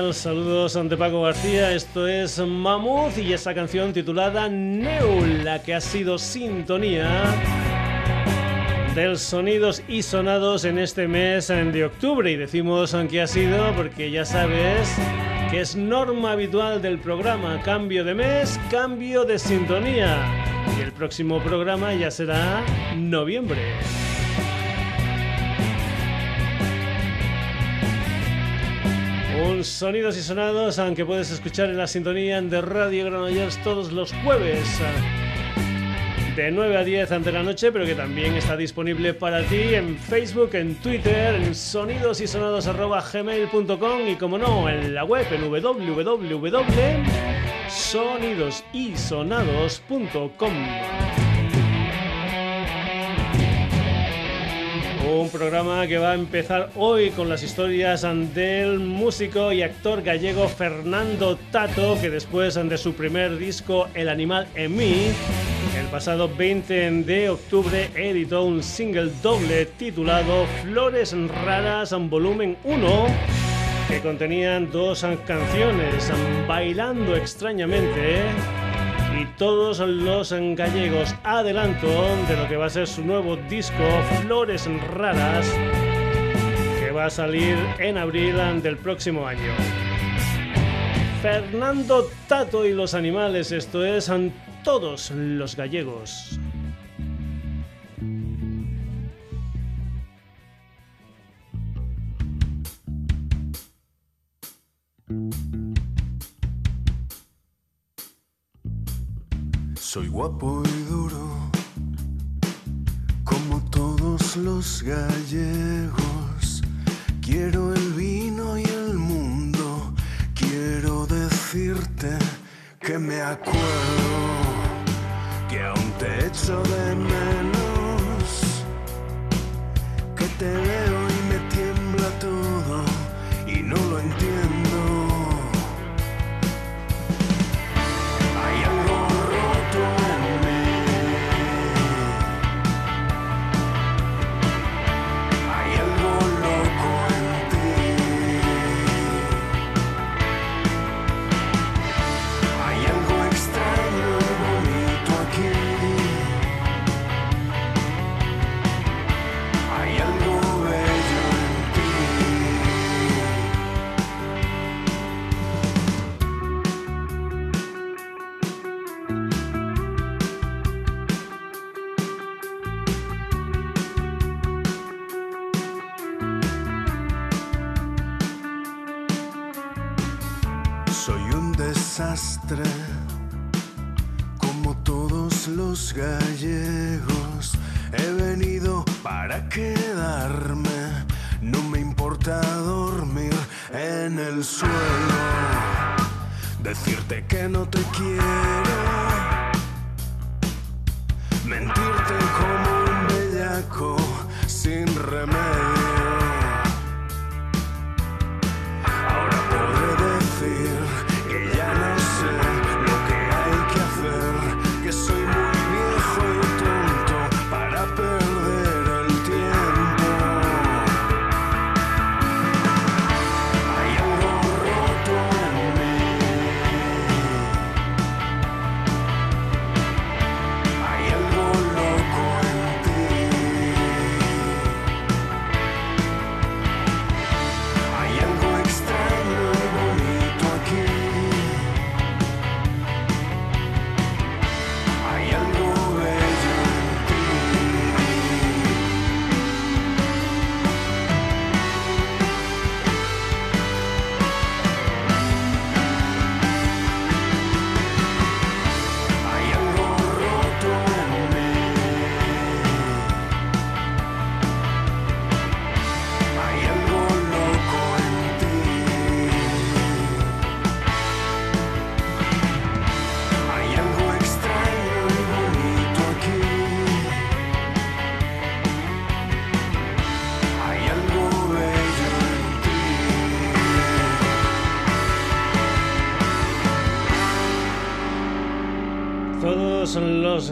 Saludos ante Paco García, esto es Mammoth y esa canción titulada Neu, la que ha sido sintonía del sonidos y sonados en este mes de octubre. Y decimos que ha sido porque ya sabes que es norma habitual del programa, cambio de mes, cambio de sintonía. Y el próximo programa ya será noviembre. Un sonidos y sonados, aunque puedes escuchar en la sintonía de Radio Granollers todos los jueves de 9 a 10 ante la noche, pero que también está disponible para ti en Facebook, en Twitter, en sonidosysonados.gmail.com y como no, en la web en www.sonidosysonados.com. Un programa que va a empezar hoy con las historias del músico y actor gallego Fernando Tato, que después de su primer disco El animal en mí, el pasado 20 de octubre editó un single doble titulado Flores Raras en volumen 1 que contenían dos canciones, Bailando extrañamente todos los gallegos adelanto de lo que va a ser su nuevo disco Flores Raras que va a salir en abril del próximo año. Fernando Tato y los animales, esto es todos los gallegos. Soy guapo y duro, como todos los gallegos. Quiero el vino y el mundo. Quiero decirte que me acuerdo que aún te echo de menos. Que te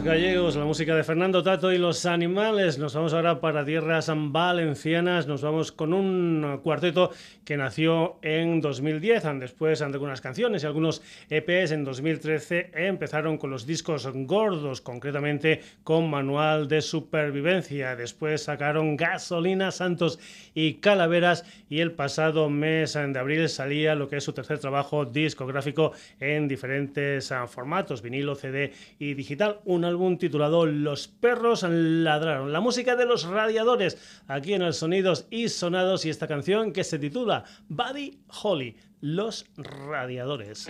gallegos, la música de Fernando Tato y los animales. Nos vamos ahora para tierras valencianas. Nos vamos con un cuarteto que nació en 2010. Después, de algunas canciones y algunos EPs en 2013, empezaron con los discos gordos, concretamente con Manual de Supervivencia. Después sacaron Gasolina, Santos y Calaveras. Y el pasado mes de abril salía lo que es su tercer trabajo discográfico en diferentes ah, formatos, vinilo, CD y digital, un álbum titulado Los perros ladraron, la música de los radiadores, aquí en el Sonidos y Sonados y esta canción que se titula Buddy Holly, Los radiadores.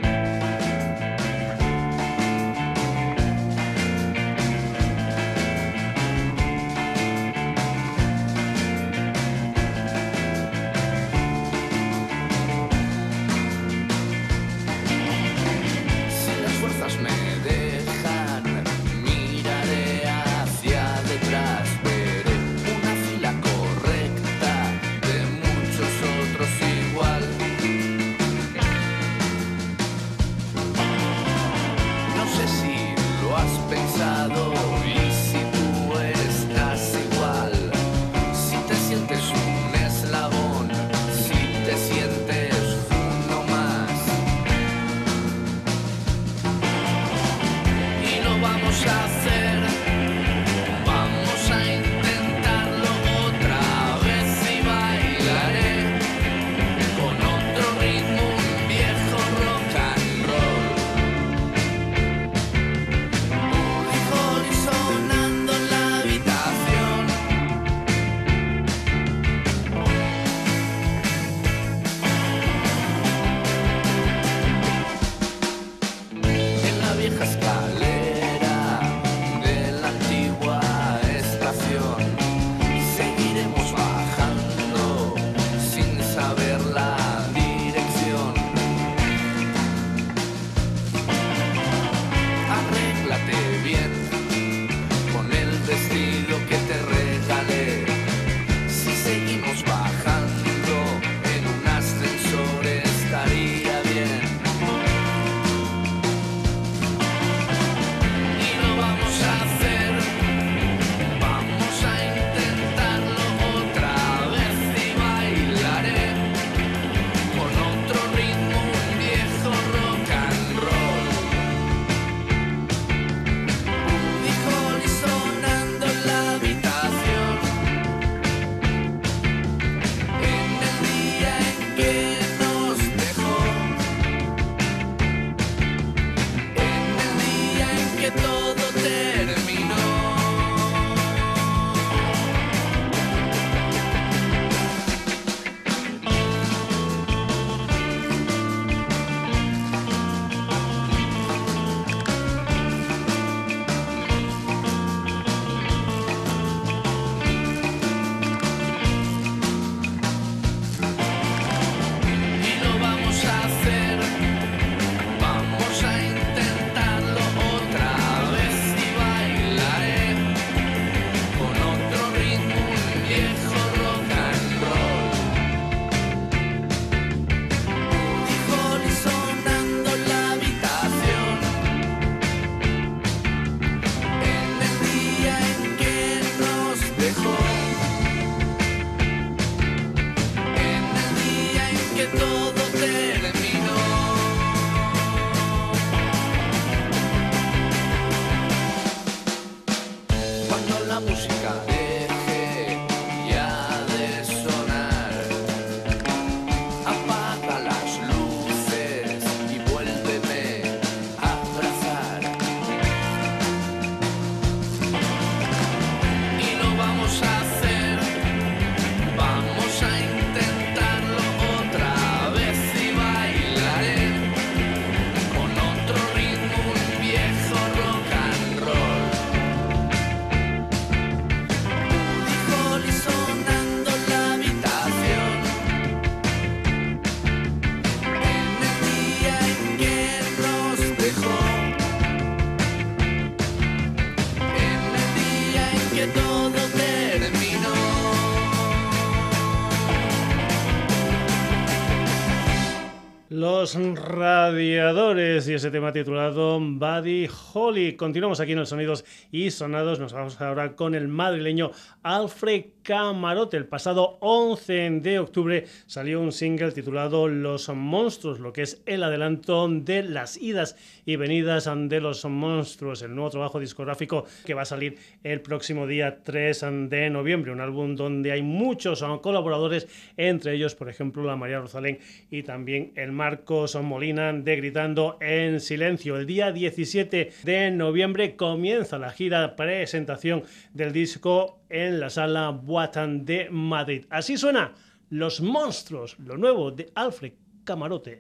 the uh, Radiadores y ese tema titulado Buddy Holly. Continuamos aquí en los sonidos y sonados. Nos vamos ahora con el madrileño Alfred Camarote. El pasado 11 de octubre salió un single titulado Los Monstruos, lo que es el adelanto de las idas y venidas de los monstruos, el nuevo trabajo discográfico que va a salir el próximo día 3 de noviembre. Un álbum donde hay muchos colaboradores, entre ellos, por ejemplo, la María Rosalén y también el Marcos Molina de Gritando en Silencio. El día 17 de noviembre comienza la gira presentación del disco en la sala Buatan de Madrid. Así suena Los Monstruos, lo nuevo de Alfred Camarote.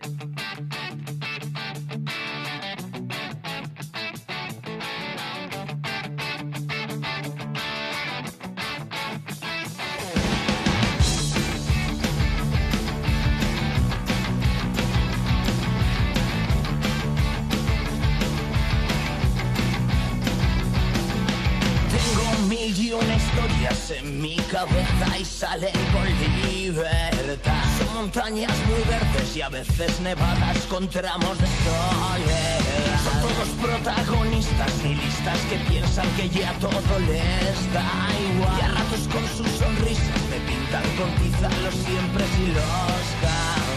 En mi cabeza y salen con libertad. Son montañas muy verdes y a veces nevadas con tramos de soledad. Son todos protagonistas nihilistas que piensan que ya todo les da igual. Y a ratos con sus sonrisas me pintan con tiza los siempre y los jamás.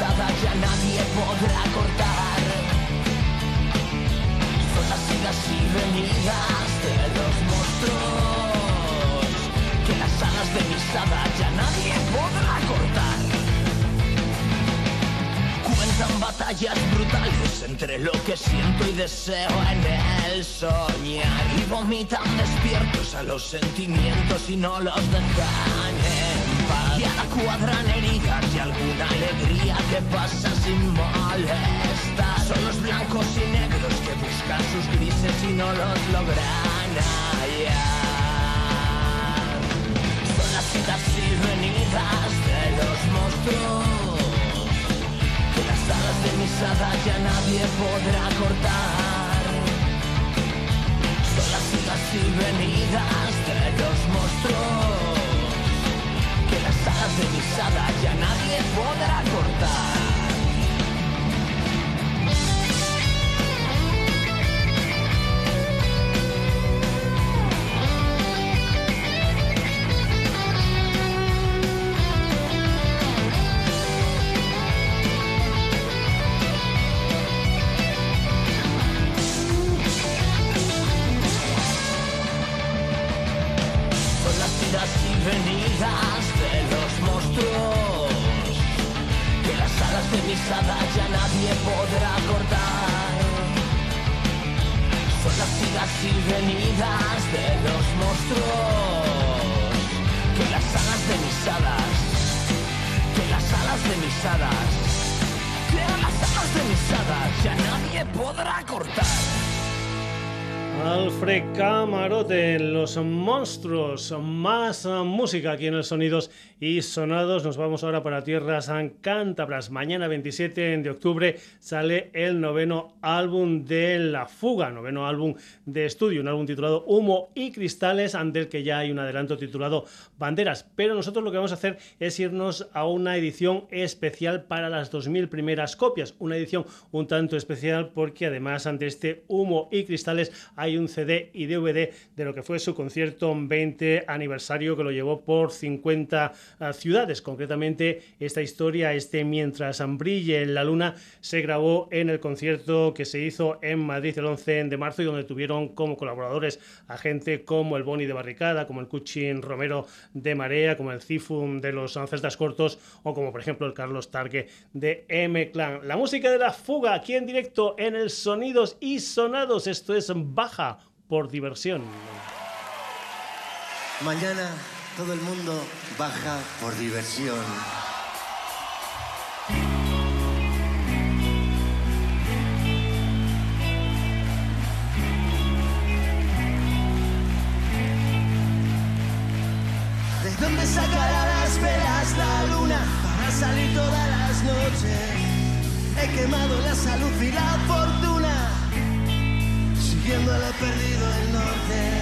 Hadas ya nadie podrá cortar. Son las idas y venidas de los monstruos, que las alas de mis ya nadie podrá cortar. Cuentan batallas brutales entre lo que siento y deseo en el soñar. Y vomitan despiertos a los sentimientos y no los dejan y a la cuadran heridas y alguna alegría que pasa sin molestar. Son los blancos y negros que buscan sus grises y no los logran hallar. Son las idas y venidas de los monstruos que las alas de mis hadas ya nadie podrá cortar. Son las idas y venidas de los monstruos de mis ya nadie podrá cortar. Monstruos, más música aquí en el Sonidos y Sonados. Nos vamos ahora para tierras cántabras. Mañana 27 de octubre sale el noveno álbum de La Fuga, noveno álbum de estudio, un álbum titulado Humo y Cristales, ante el que ya hay un adelanto titulado Banderas. Pero nosotros lo que vamos a hacer es irnos a una edición especial para las 2000 primeras copias, una edición un tanto especial porque además ante este Humo y Cristales hay un CD y DVD de lo que fue su concierto 20 aniversario que lo llevó por 50 ah, ciudades. Concretamente, esta historia, este Mientras brille en la luna, se grabó en el concierto que se hizo en Madrid el 11 de marzo y donde tuvieron como colaboradores a gente como el Boni de Barricada, como el Cuchin Romero de Marea, como el Cifum de los Celtas Cortos o como por ejemplo el Carlos Targue de M-Clan. La música de la fuga aquí en directo en el Sonidos y Sonados. Esto es Baja por diversión. Mañana todo el mundo baja por diversión. ¿De dónde sacará las velas la luna para salir todas las noches? He quemado la salud y la fortuna siguiéndole perdido el norte.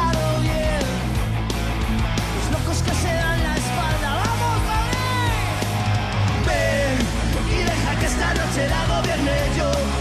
la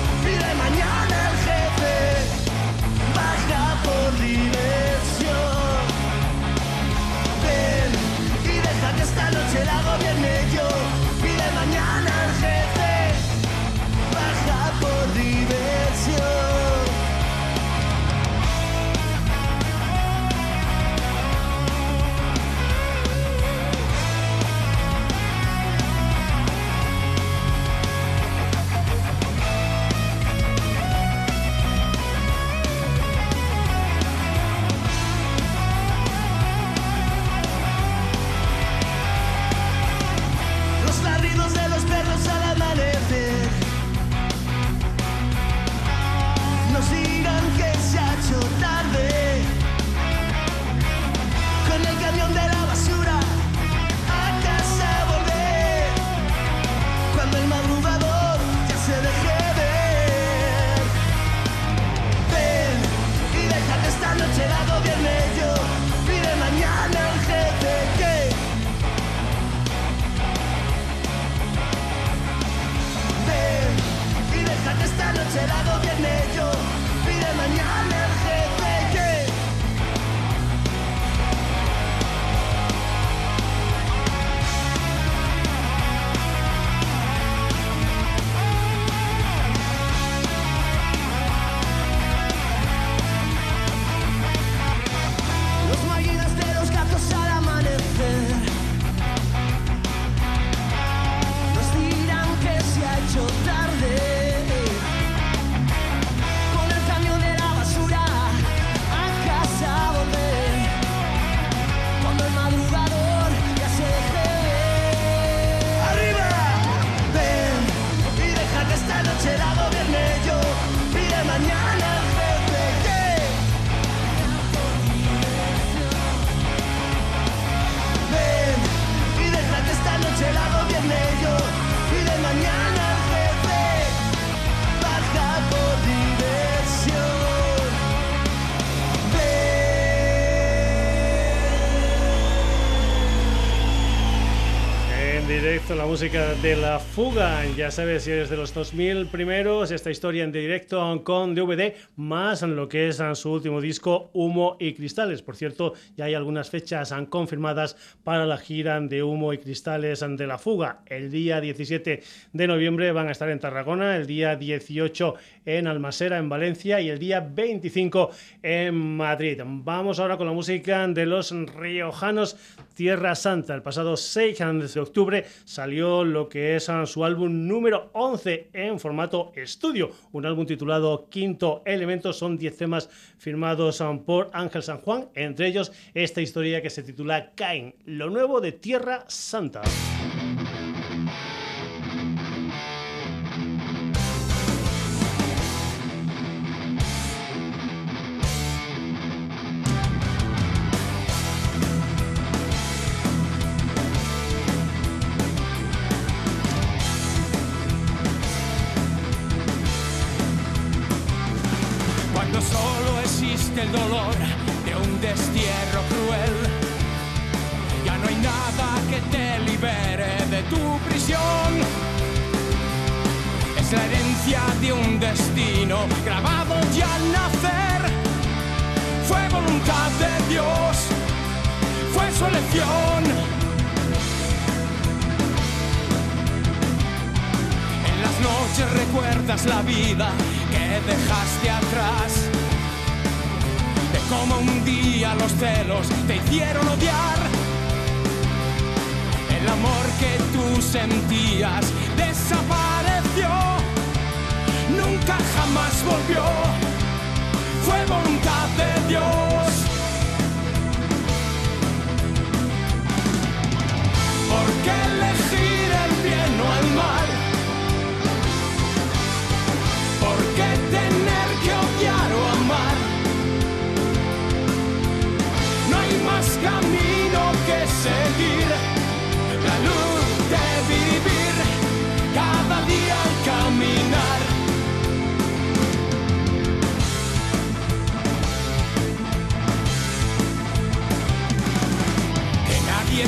música de La Fuga. Ya sabes, si eres de los 2000 primeros, esta historia en directo con DVD, más en lo que es su último disco, Humo y Cristales. Por cierto, ya hay algunas fechas confirmadas para la gira de Humo y Cristales de La Fuga. El día 17 de noviembre van a estar en Tarragona, el día 18 en Almasera, en Valencia, y el día 25 en Madrid. Vamos ahora con la música de los riojanos Tierra Santa. El pasado 6 de octubre salió lo que es ah, su álbum número 11 en formato estudio, un álbum titulado Quinto Elemento. Son 10 temas firmados ah, por Ángel San Juan, entre ellos esta historia que se titula Cain, lo nuevo de Tierra Santa.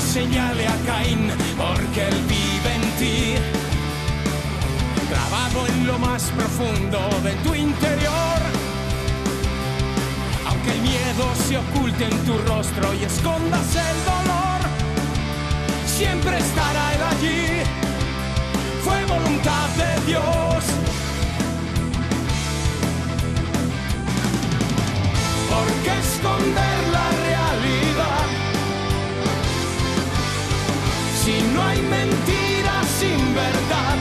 Señale a Caín, porque él vive en ti. Grabado en lo más profundo de tu interior. Aunque el miedo se oculte en tu rostro y escondas el dolor, siempre estará él allí. Fue voluntad de Dios. ¿Por qué esconder la mentira sin verdad,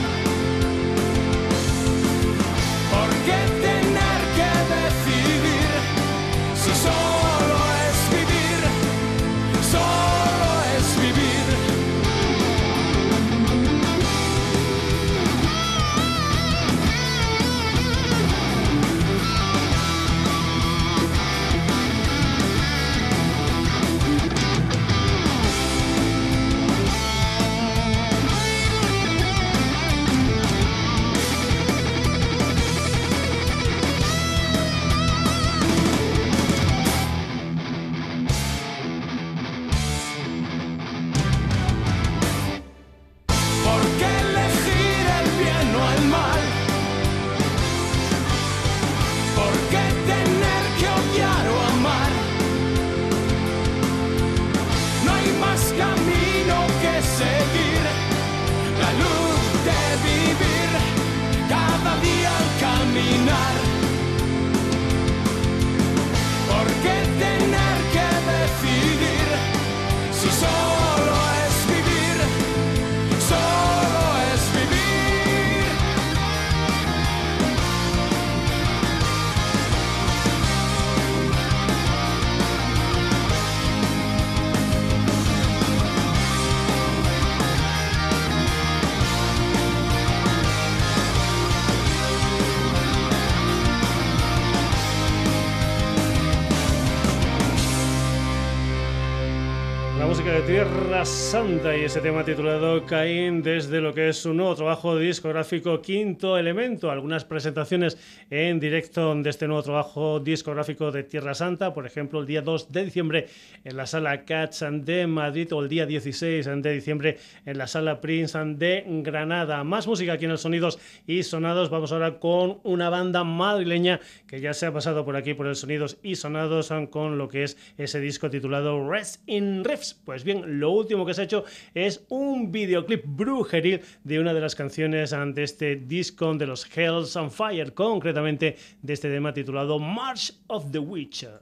Santa y ese tema titulado Caín desde lo que es su nuevo trabajo discográfico Quinto Elemento. Algunas presentaciones en directo de este nuevo trabajo discográfico de Tierra Santa, por ejemplo, el día 2 de diciembre en la sala Cats de Madrid o el día 16 de diciembre en la sala Prince de Granada. Más música aquí en el Sonidos y Sonados. Vamos ahora con una banda madrileña que ya se ha pasado por aquí por el Sonidos y Sonados con lo que es ese disco titulado Rest in Riffs. Pues bien, lo último que se hecho es un videoclip brujeril de una de las canciones de este disco de los Hells on Fire, concretamente de este tema titulado March of the Witcher.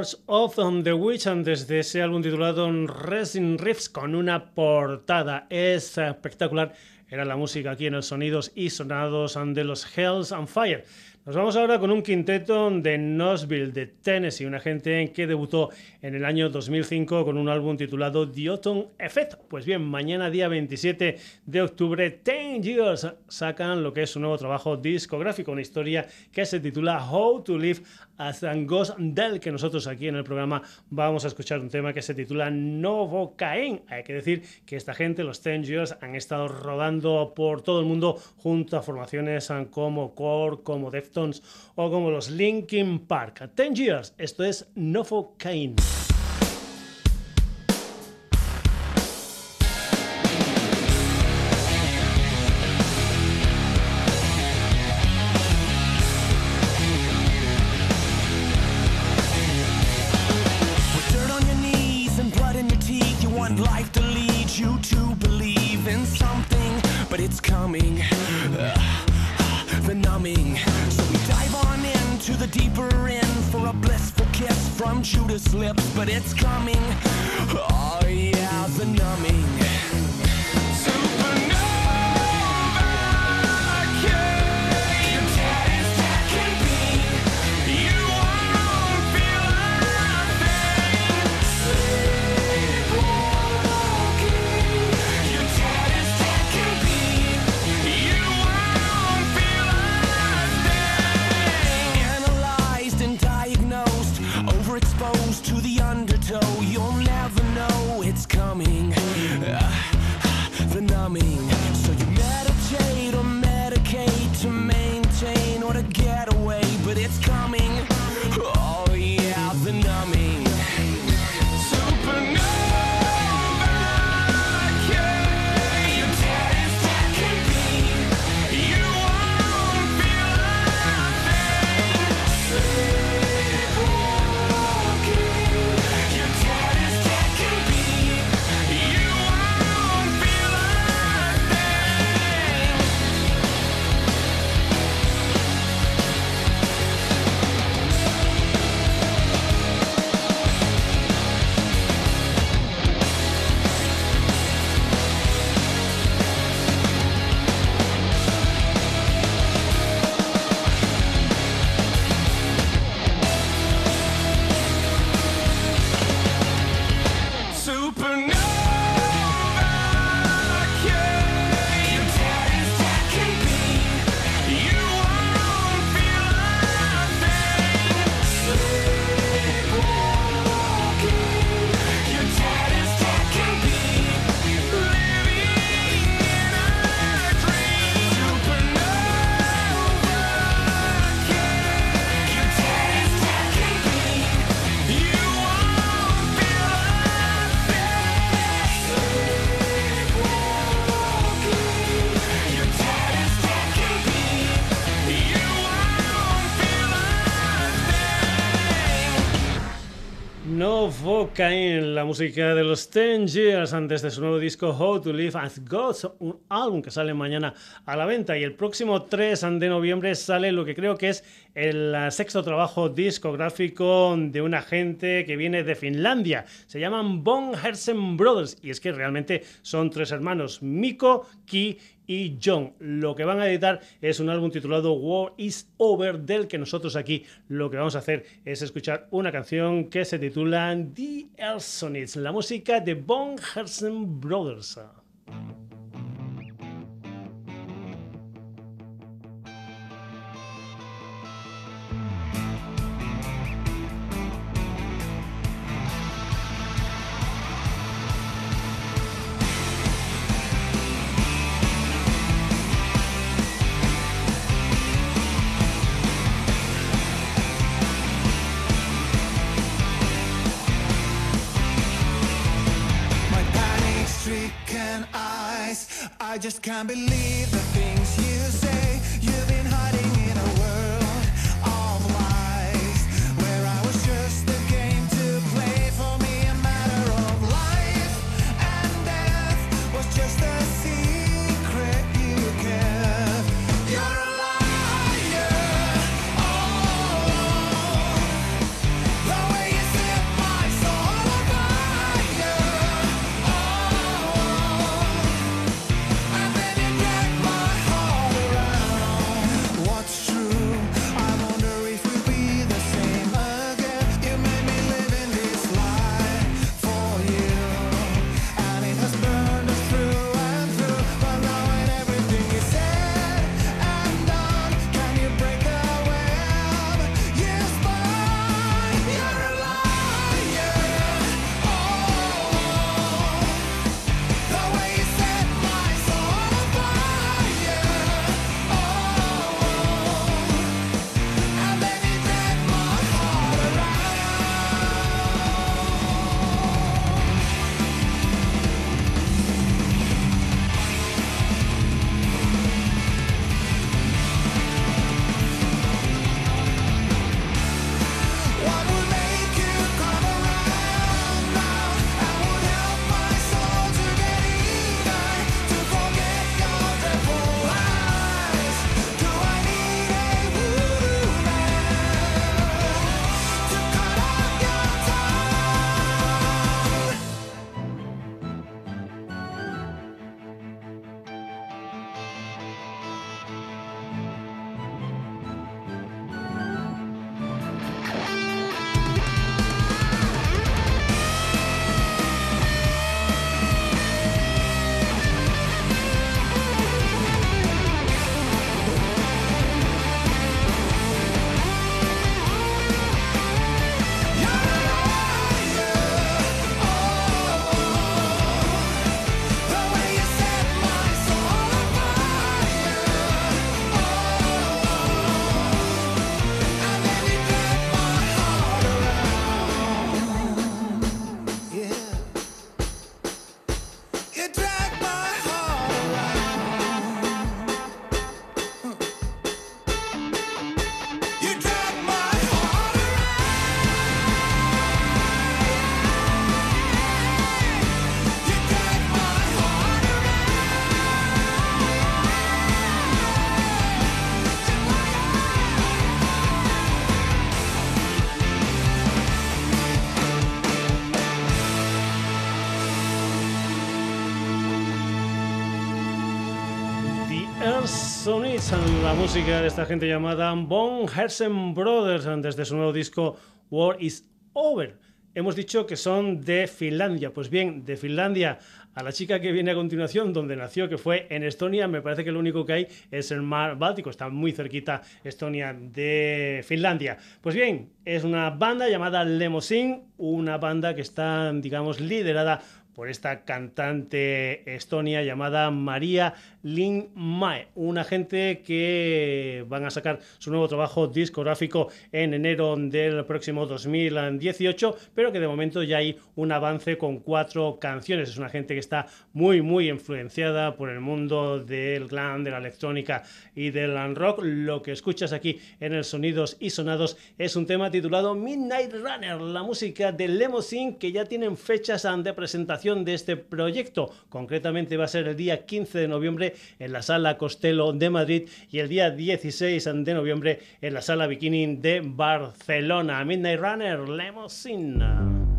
Of the Witch desde ese álbum titulado Resin Riffs con una portada espectacular. Era la música aquí en el Sonidos y Sonados de los Hells and Fire. Nos vamos ahora con un quinteto de Knoxville, de Tennessee, una gente que debutó en el año 2005 con un álbum titulado The Autumn Effect. Pues bien, mañana día 27 de octubre, 10 Years sacan lo que es su nuevo trabajo discográfico, una historia que se titula How to Live Ghost del que nosotros aquí en el programa vamos a escuchar un tema que se titula Novocaine. Hay que decir que esta gente, los 10 Years, han estado rodando por todo el mundo junto a formaciones como Core, como Def o como los Linkin Park. Ten Years, esto es. Judas but it's coming. En la música de los Ten Years antes de su nuevo disco How to Live as Gods, álbum que sale mañana a la venta y el próximo 3 de noviembre sale lo que creo que es el sexto trabajo discográfico de una gente que viene de Finlandia. Se llaman Von Hersen Brothers y es que realmente son tres hermanos, Miko, Ki y John. Lo que van a editar es un álbum titulado War is Over, del que nosotros aquí lo que vamos a hacer es escuchar una canción que se titula The Elsonids, la música de Von Hersen Brothers. Just can't believe the Sonics, la música de esta gente llamada Von Hersen Brothers desde su nuevo disco War is Over. Hemos dicho que son de Finlandia. Pues bien, de Finlandia a la chica que viene a continuación, donde nació, que fue en Estonia, me parece que lo único que hay es el mar Báltico. Está muy cerquita Estonia de Finlandia. Pues bien, es una banda llamada Lemosin, una banda que está, digamos, liderada por esta cantante estonia llamada María Lin Mae, una gente que van a sacar su nuevo trabajo discográfico en enero del próximo 2018, pero que de momento ya hay un avance con cuatro canciones. Es una gente que está muy, muy influenciada por el mundo del glam, de la electrónica y del rock. Lo que escuchas aquí en el Sonidos y Sonados es un tema titulado Midnight Runner, la música de Lemosine que ya tienen fechas de presentación de este proyecto. Concretamente va a ser el día 15 de noviembre en la Sala Costello de Madrid y el día 16 de noviembre en la Sala Bikini de Barcelona. Midnight Runner, Lemosina.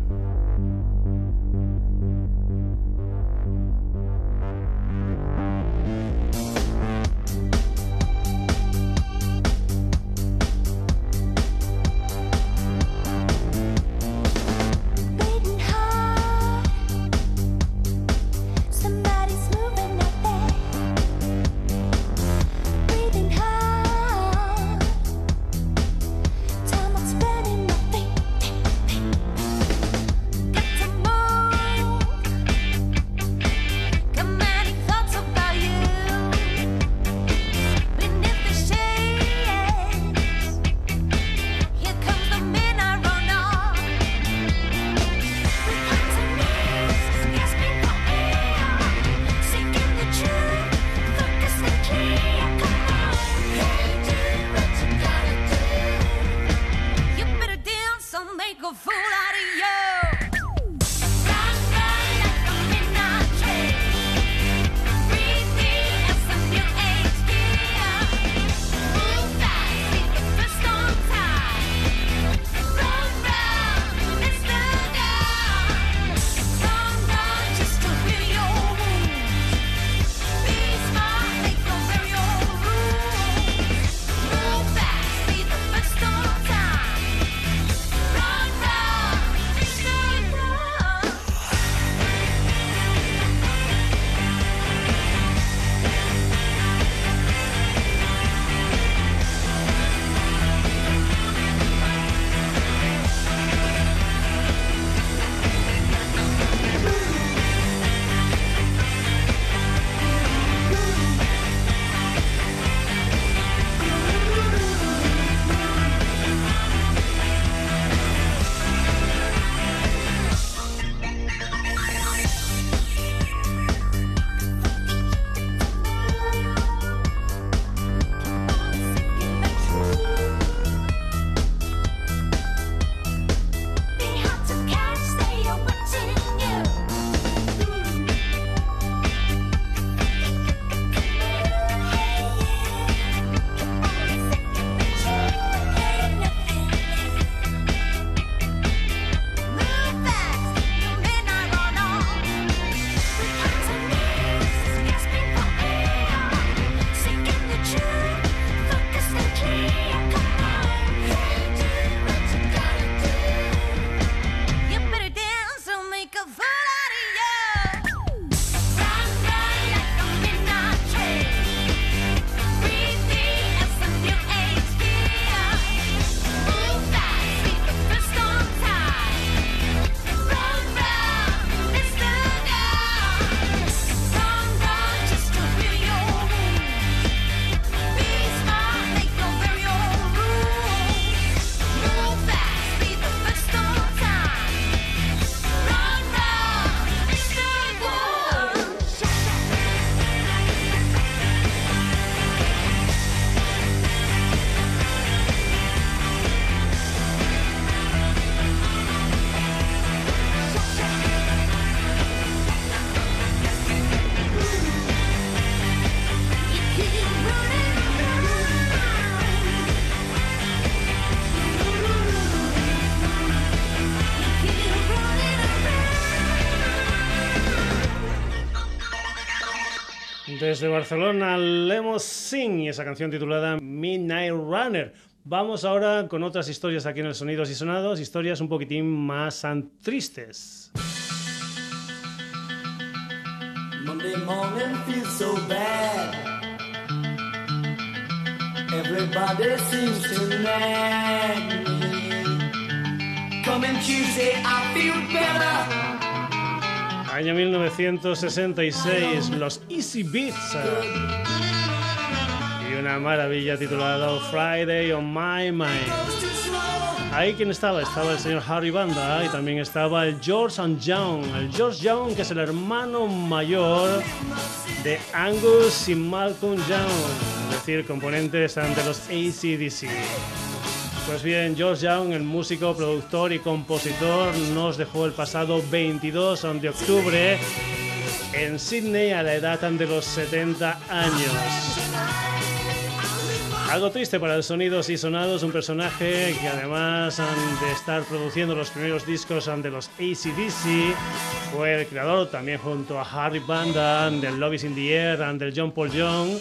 Desde Barcelona, Lemos Sing y esa canción titulada Midnight Runner. Vamos ahora con otras historias aquí en el Sonidos y Sonados, historias un poquitín más tristes. Monday morning feels so bad. Everybody seems to nag me. Coming Tuesday, I feel better. Año 1966, los Easy Beats. Y una maravilla titulada Friday on My Mind. Ahí quién estaba, estaba el señor Harry Banda y también estaba el George and Young. El George Young, que es el hermano mayor de Angus y Malcolm Young, es decir, componentes ante los ACDC. Pues bien, George Young, el músico, productor y compositor, nos dejó el pasado 22 de octubre en Sydney a la edad de los 70 años. Algo triste para el Sonidos y Sonados, un personaje que además de estar produciendo los primeros discos de los ACDC, fue el creador también junto a Harry Banda del Love in the Air, del John Paul Young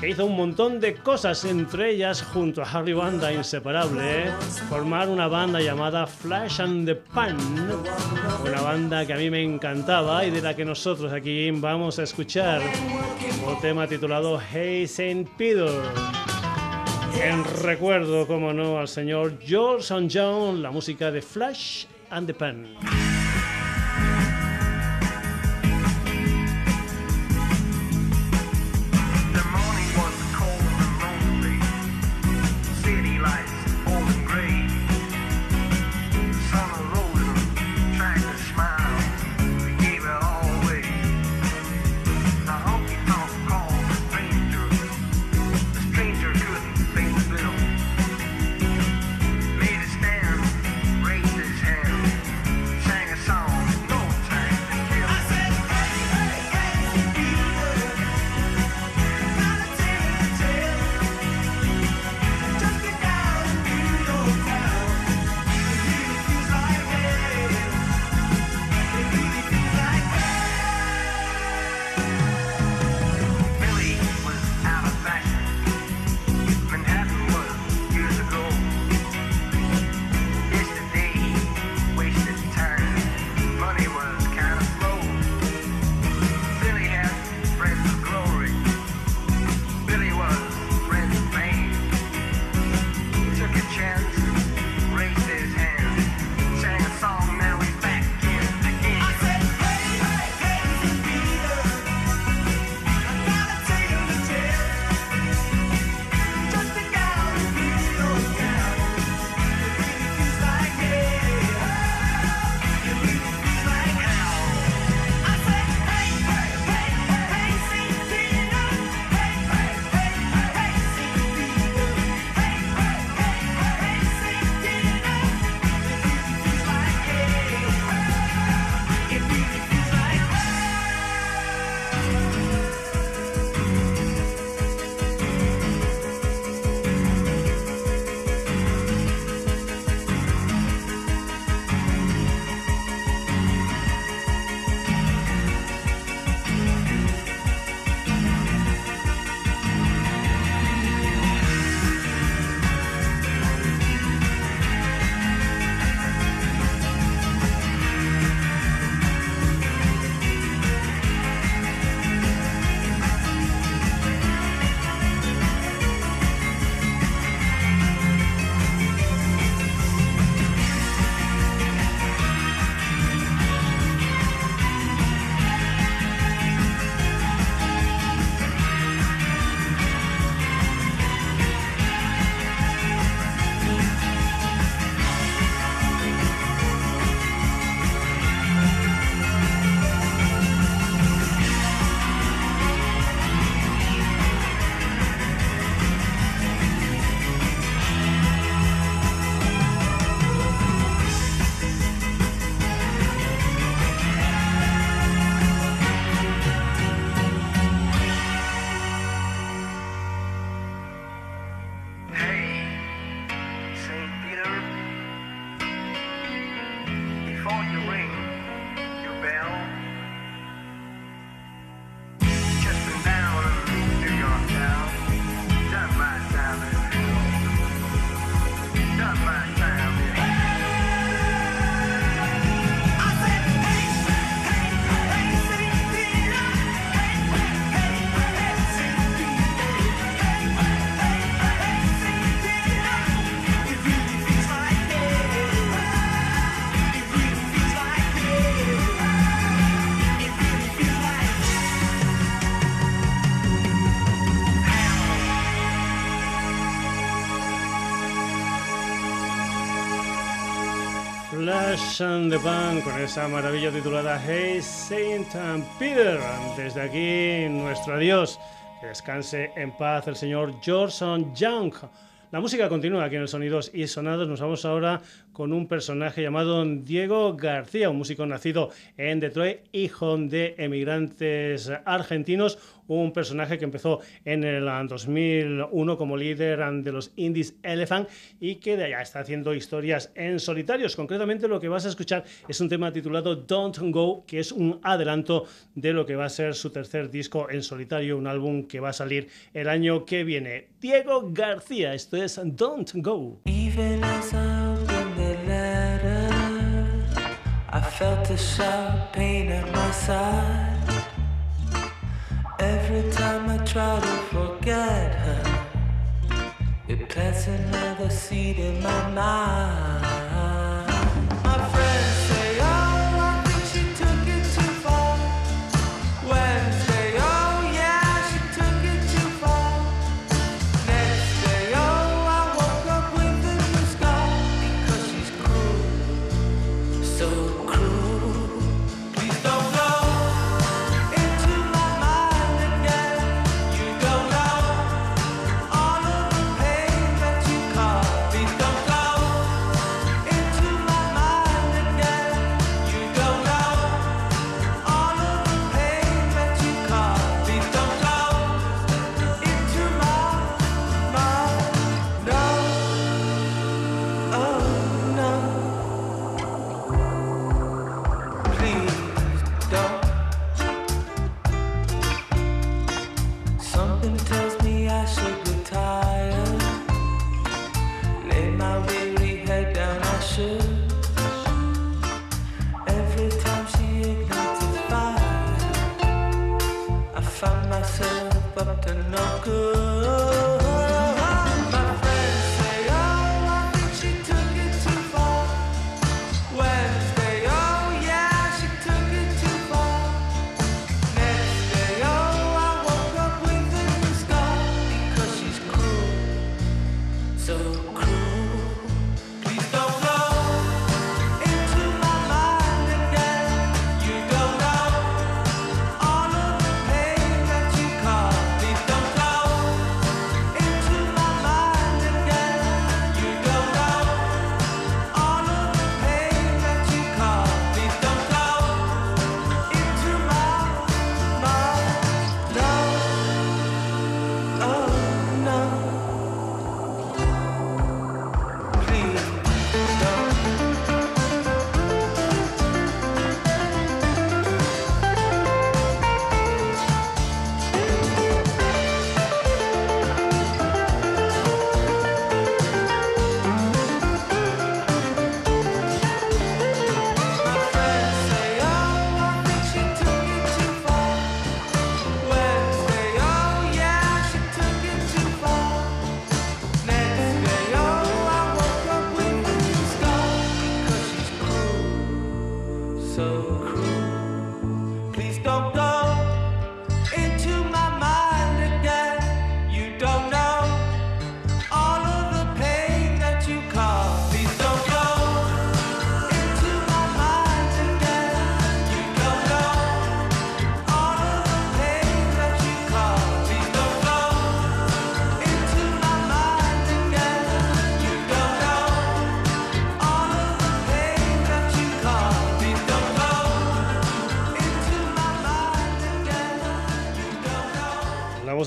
que hizo un montón de cosas, entre ellas, junto a Harry Banda, inseparable, formar una banda llamada Flash and the Pan, una banda que a mí me encantaba y de la que nosotros aquí vamos a escuchar un tema titulado Hey Saint Peter. En recuerdo, como no, al señor George and John, la música de Flash and the Pan. The Pan con esa maravilla titulada Hey Saint Peter. Desde aquí, nuestro adiós. Que descanse en paz el señor George Young. La música continúa aquí en el Sonidos y Sonados. Nos vamos ahora con un personaje llamado Diego García, un músico nacido en Detroit, hijo de emigrantes argentinos, un personaje que empezó en el 2001 como líder de los Indies Elephant y que de allá está haciendo historias en solitarios. Concretamente lo que vas a escuchar es un tema titulado Don't Go, que es un adelanto de lo que va a ser su tercer disco en solitario, un álbum que va a salir el año que viene. Diego García, esto es Don't Go. I felt a sharp pain at my side. Every time I try to forget her, it plants another seed in my mind.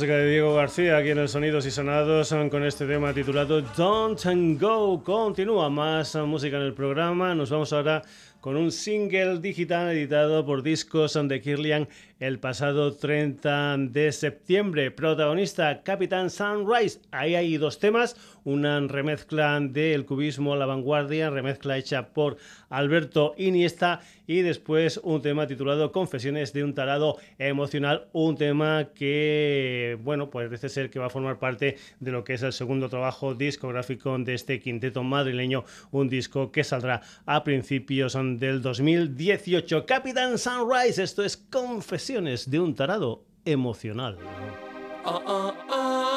Aquí en el Sonidos y Sonados con este tema titulado Don't Go. Continúa más música en el programa. Nos vamos ahora con un single digital editado por Discos de Kirlian el pasado 30 de septiembre. Protagonista Capitán Sunrise. Ahí hay dos temas, una remezcla del cubismo La Vanguardia, remezcla hecha por Alberto Iniesta y después un tema titulado Confesiones de un tarado emocional, un tema que, bueno, pues parece ser que va a formar parte de lo que es el segundo trabajo discográfico de este quinteto madrileño, un disco que saldrá a principios del 2018. Capitán Sunrise, esto es Confesiones de un tarado emocional. Ah, ah, ah,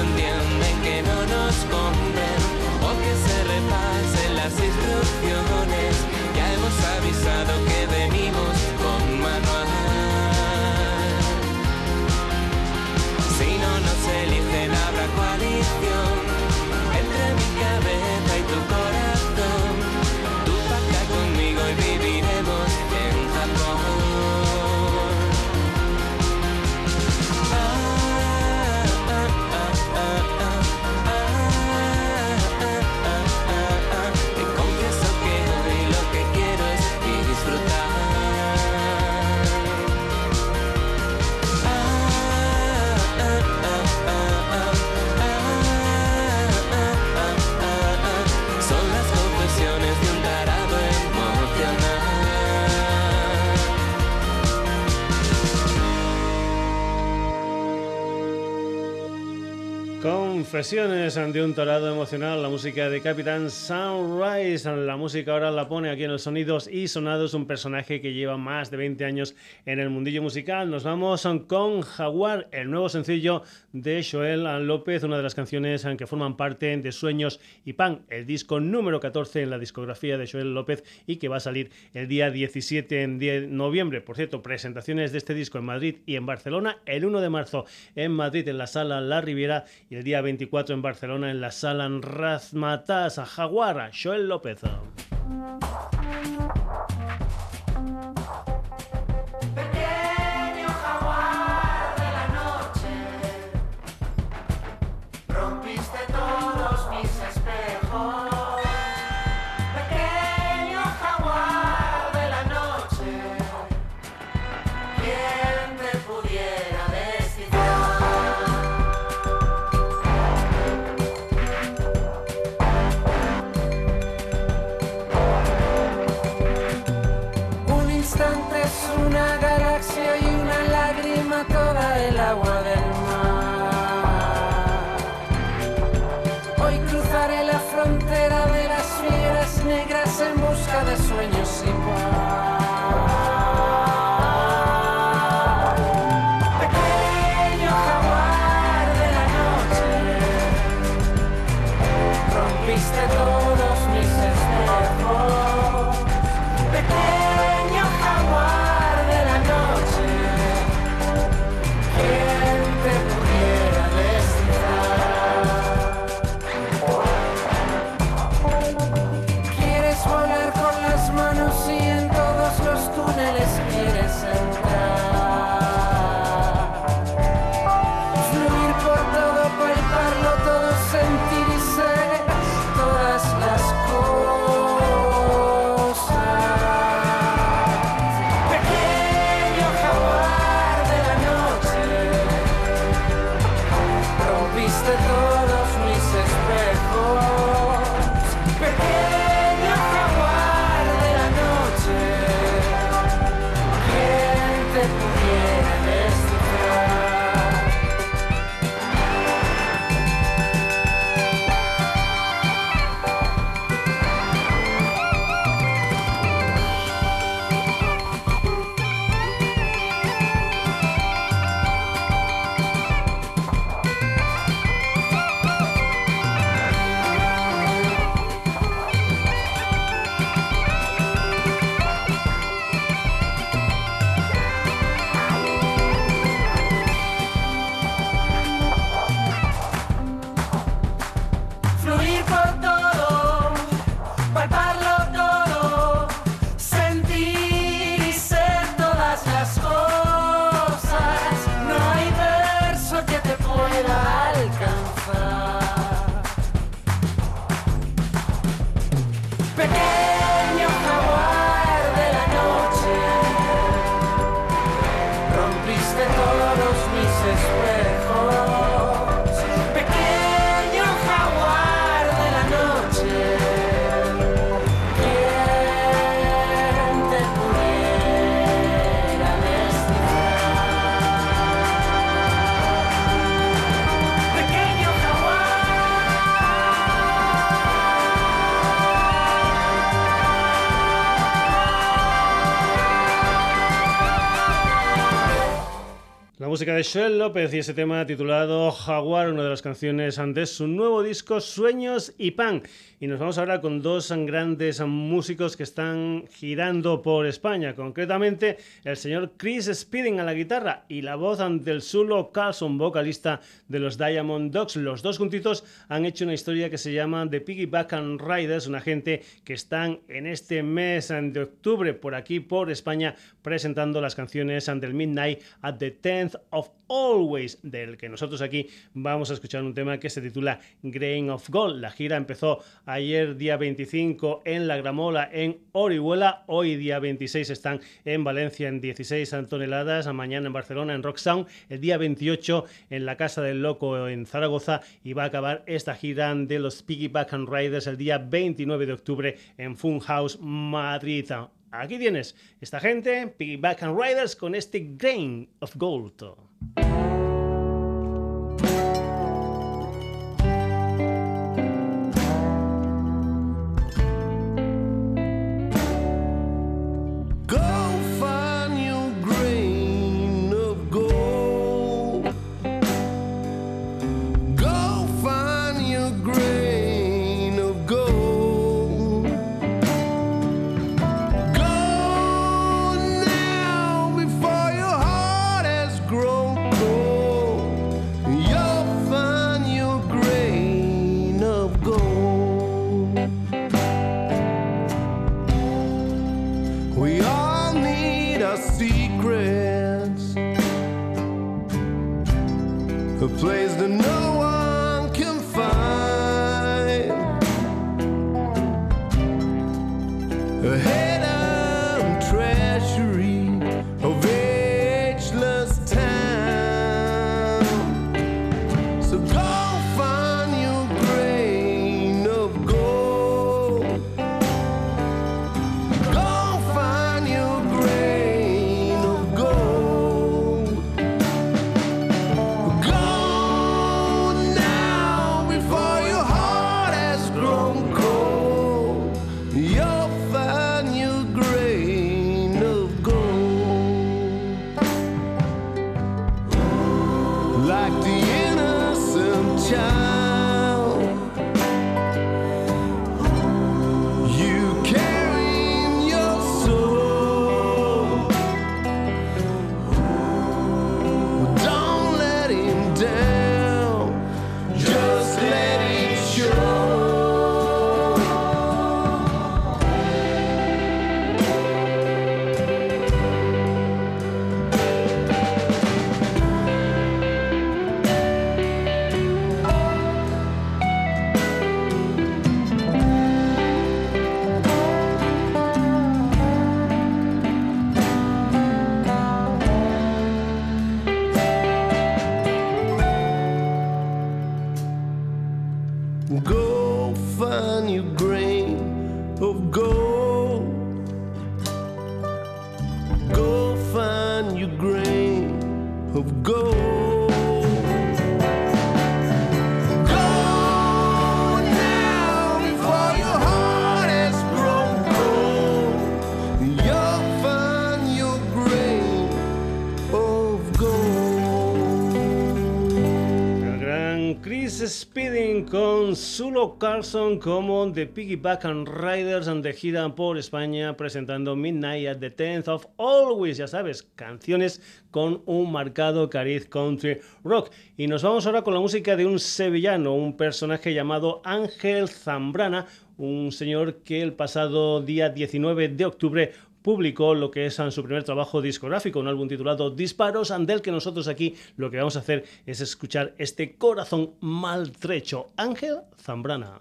entiende que no nos conviene. Confesiones ante un torado emocional, la música de Capitán Sunrise. La música ahora la pone aquí en los sonidos y sonados, un personaje que lleva más de 20 años en el mundillo musical. Nos vamos con Jaguar, el nuevo sencillo de Joel López, una de las canciones que forman parte de Sueños y Pan, el disco número 14 en la discografía de Joel López y que va a salir el día 17 de noviembre. Por cierto, presentaciones de este disco en Madrid y en Barcelona, el 1 de marzo en Madrid en la sala La Riviera y el día 24 en Barcelona en la sala Razmataz, a Jaguar, Joel López. De Shell López y ese tema titulado Jaguar, una de las canciones de su nuevo disco Sueños y Pan. Y nos vamos ahora con dos grandes músicos que están girando por España, concretamente el señor Chris Speeding a la guitarra y la voz del Zulo Carlson, vocalista de los Diamond Dogs. Los dos juntitos han hecho una historia que se llama The Piggyback and Riders, una gente que están en este mes de octubre por aquí, por España, presentando las canciones del Midnight at the 10th Always, del que nosotros aquí vamos a escuchar un tema que se titula Grain of Gold. La gira empezó ayer día 25 en La Gramola en Orihuela, hoy día 26 están en Valencia en 16 toneladas, mañana en Barcelona en Rock Sound, el día 28 en la Casa del Loco en Zaragoza y va a acabar esta gira de los Piggyback and Riders el día 29 de octubre en Funhouse Madrid. Aquí tienes esta gente, Piggyback and Riders, con este Grain of Gold. Carlson como The Piggyback and Riders and the gira por España presentando Midnight at the 10th of Always, ya sabes, canciones con un marcado cariz country rock. Y nos vamos ahora con la música de un sevillano, un personaje llamado Ángel Zambrana, un señor que el pasado día 19 de octubre publicó lo que es su primer trabajo discográfico, un álbum titulado Disparos, del que nosotros aquí lo que vamos a hacer es escuchar este corazón maltrecho. Ángel Zambrana.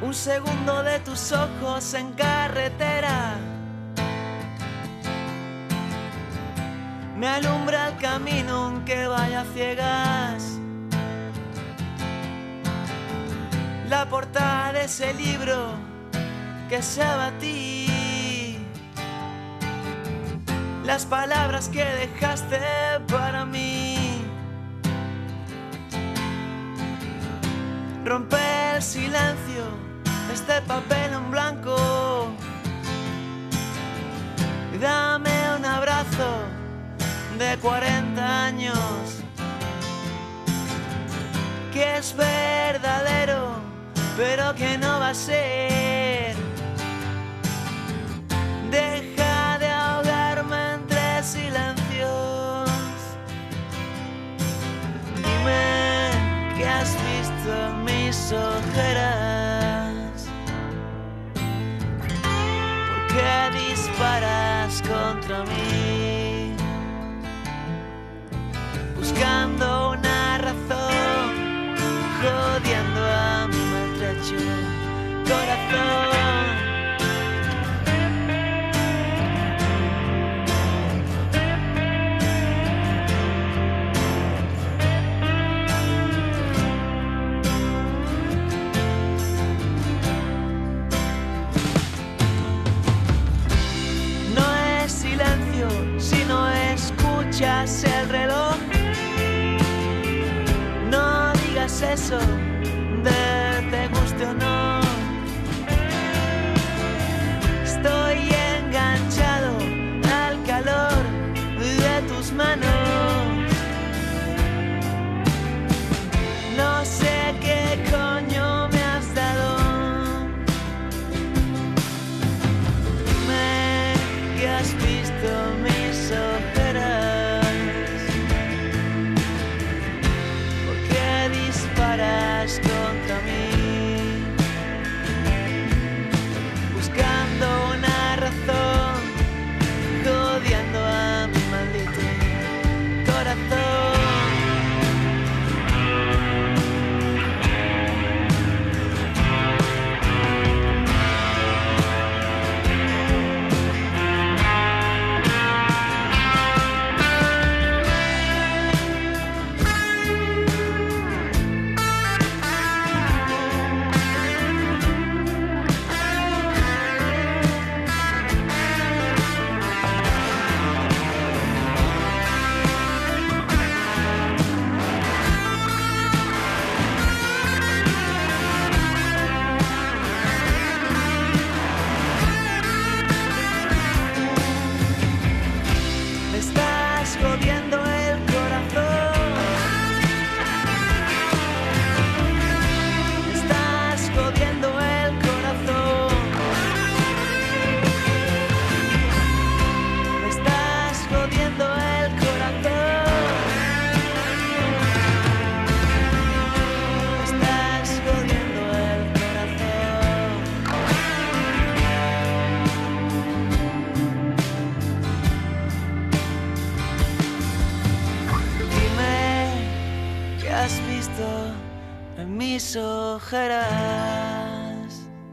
Un segundo de tus ojos en carretera me alumbra el camino aunque vaya ciegas. La portada de ese libro que se ti. Las palabras que dejaste para mí. Rompe el silencio, este papel en blanco. Dame un abrazo de 40 años, que es verdadero, pero que no va a ser. Deja de ahogarme entre silencios. Dime que has visto mis ojeras. ¿Por qué disparas contra mí? Buscando una razón, jodiendo a mi maltrecho corazón. No es silencio si no escuchas el reloj de te guste o no.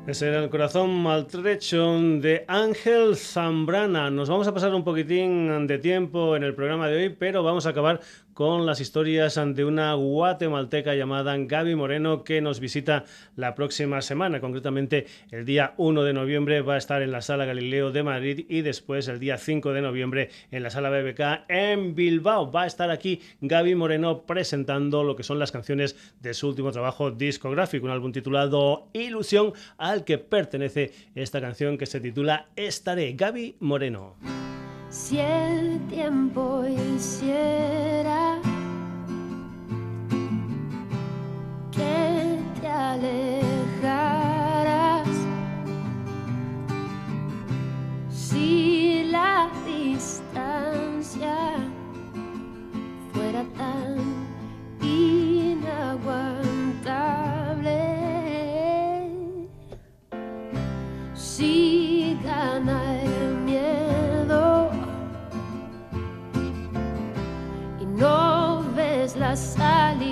Ese era el corazón maltrecho de Ángel Zambrana. Nos vamos a pasar un poquitín de tiempo en el programa de hoy, pero vamos a acabar con las historias ante una guatemalteca llamada Gaby Moreno que nos visita la próxima semana. Concretamente, el día 1 de noviembre va a estar en la Sala Galileo de Madrid y después el día 5 de noviembre en la Sala BBK en Bilbao. Va a estar aquí Gaby Moreno presentando lo que son las canciones de su último trabajo discográfico, un álbum titulado Ilusión, al que pertenece esta canción que se titula Estaré. Gaby Moreno. Si el tiempo hiciera alejaras, si la distancia fuera tan inaguantable, si ganas no ves la salida.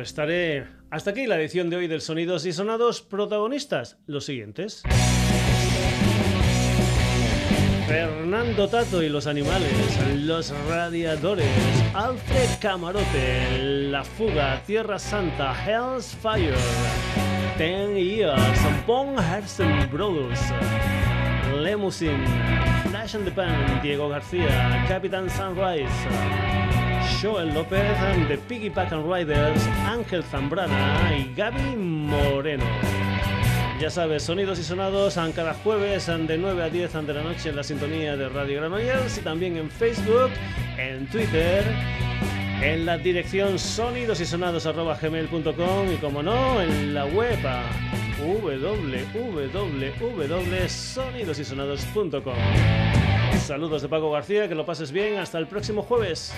Estaré. Hasta aquí la edición de hoy del Sonidos y Sonados. Protagonistas, los siguientes. Fernando Tato y los animales, los radiadores, Alfred Camarote, La Fuga, Tierra Santa, Hell's Fire, Ten Years, Von Herzen Brothers, Limousine, Flash and the Pan, Diego García, Capitán Sunrise, Joel López, The Piggy Pack and Riders, Ángel Zambrana y Gaby Moreno. Ya sabes, sonidos y sonados cada jueves de 9 a 10 de la noche en la sintonía de Radio Granollers y también en Facebook, en Twitter, en la dirección sonidosysonados.gmail.com y como no, en la web a www.sonidosysonados.com. Saludos de Paco García, que lo pases bien, hasta el próximo jueves.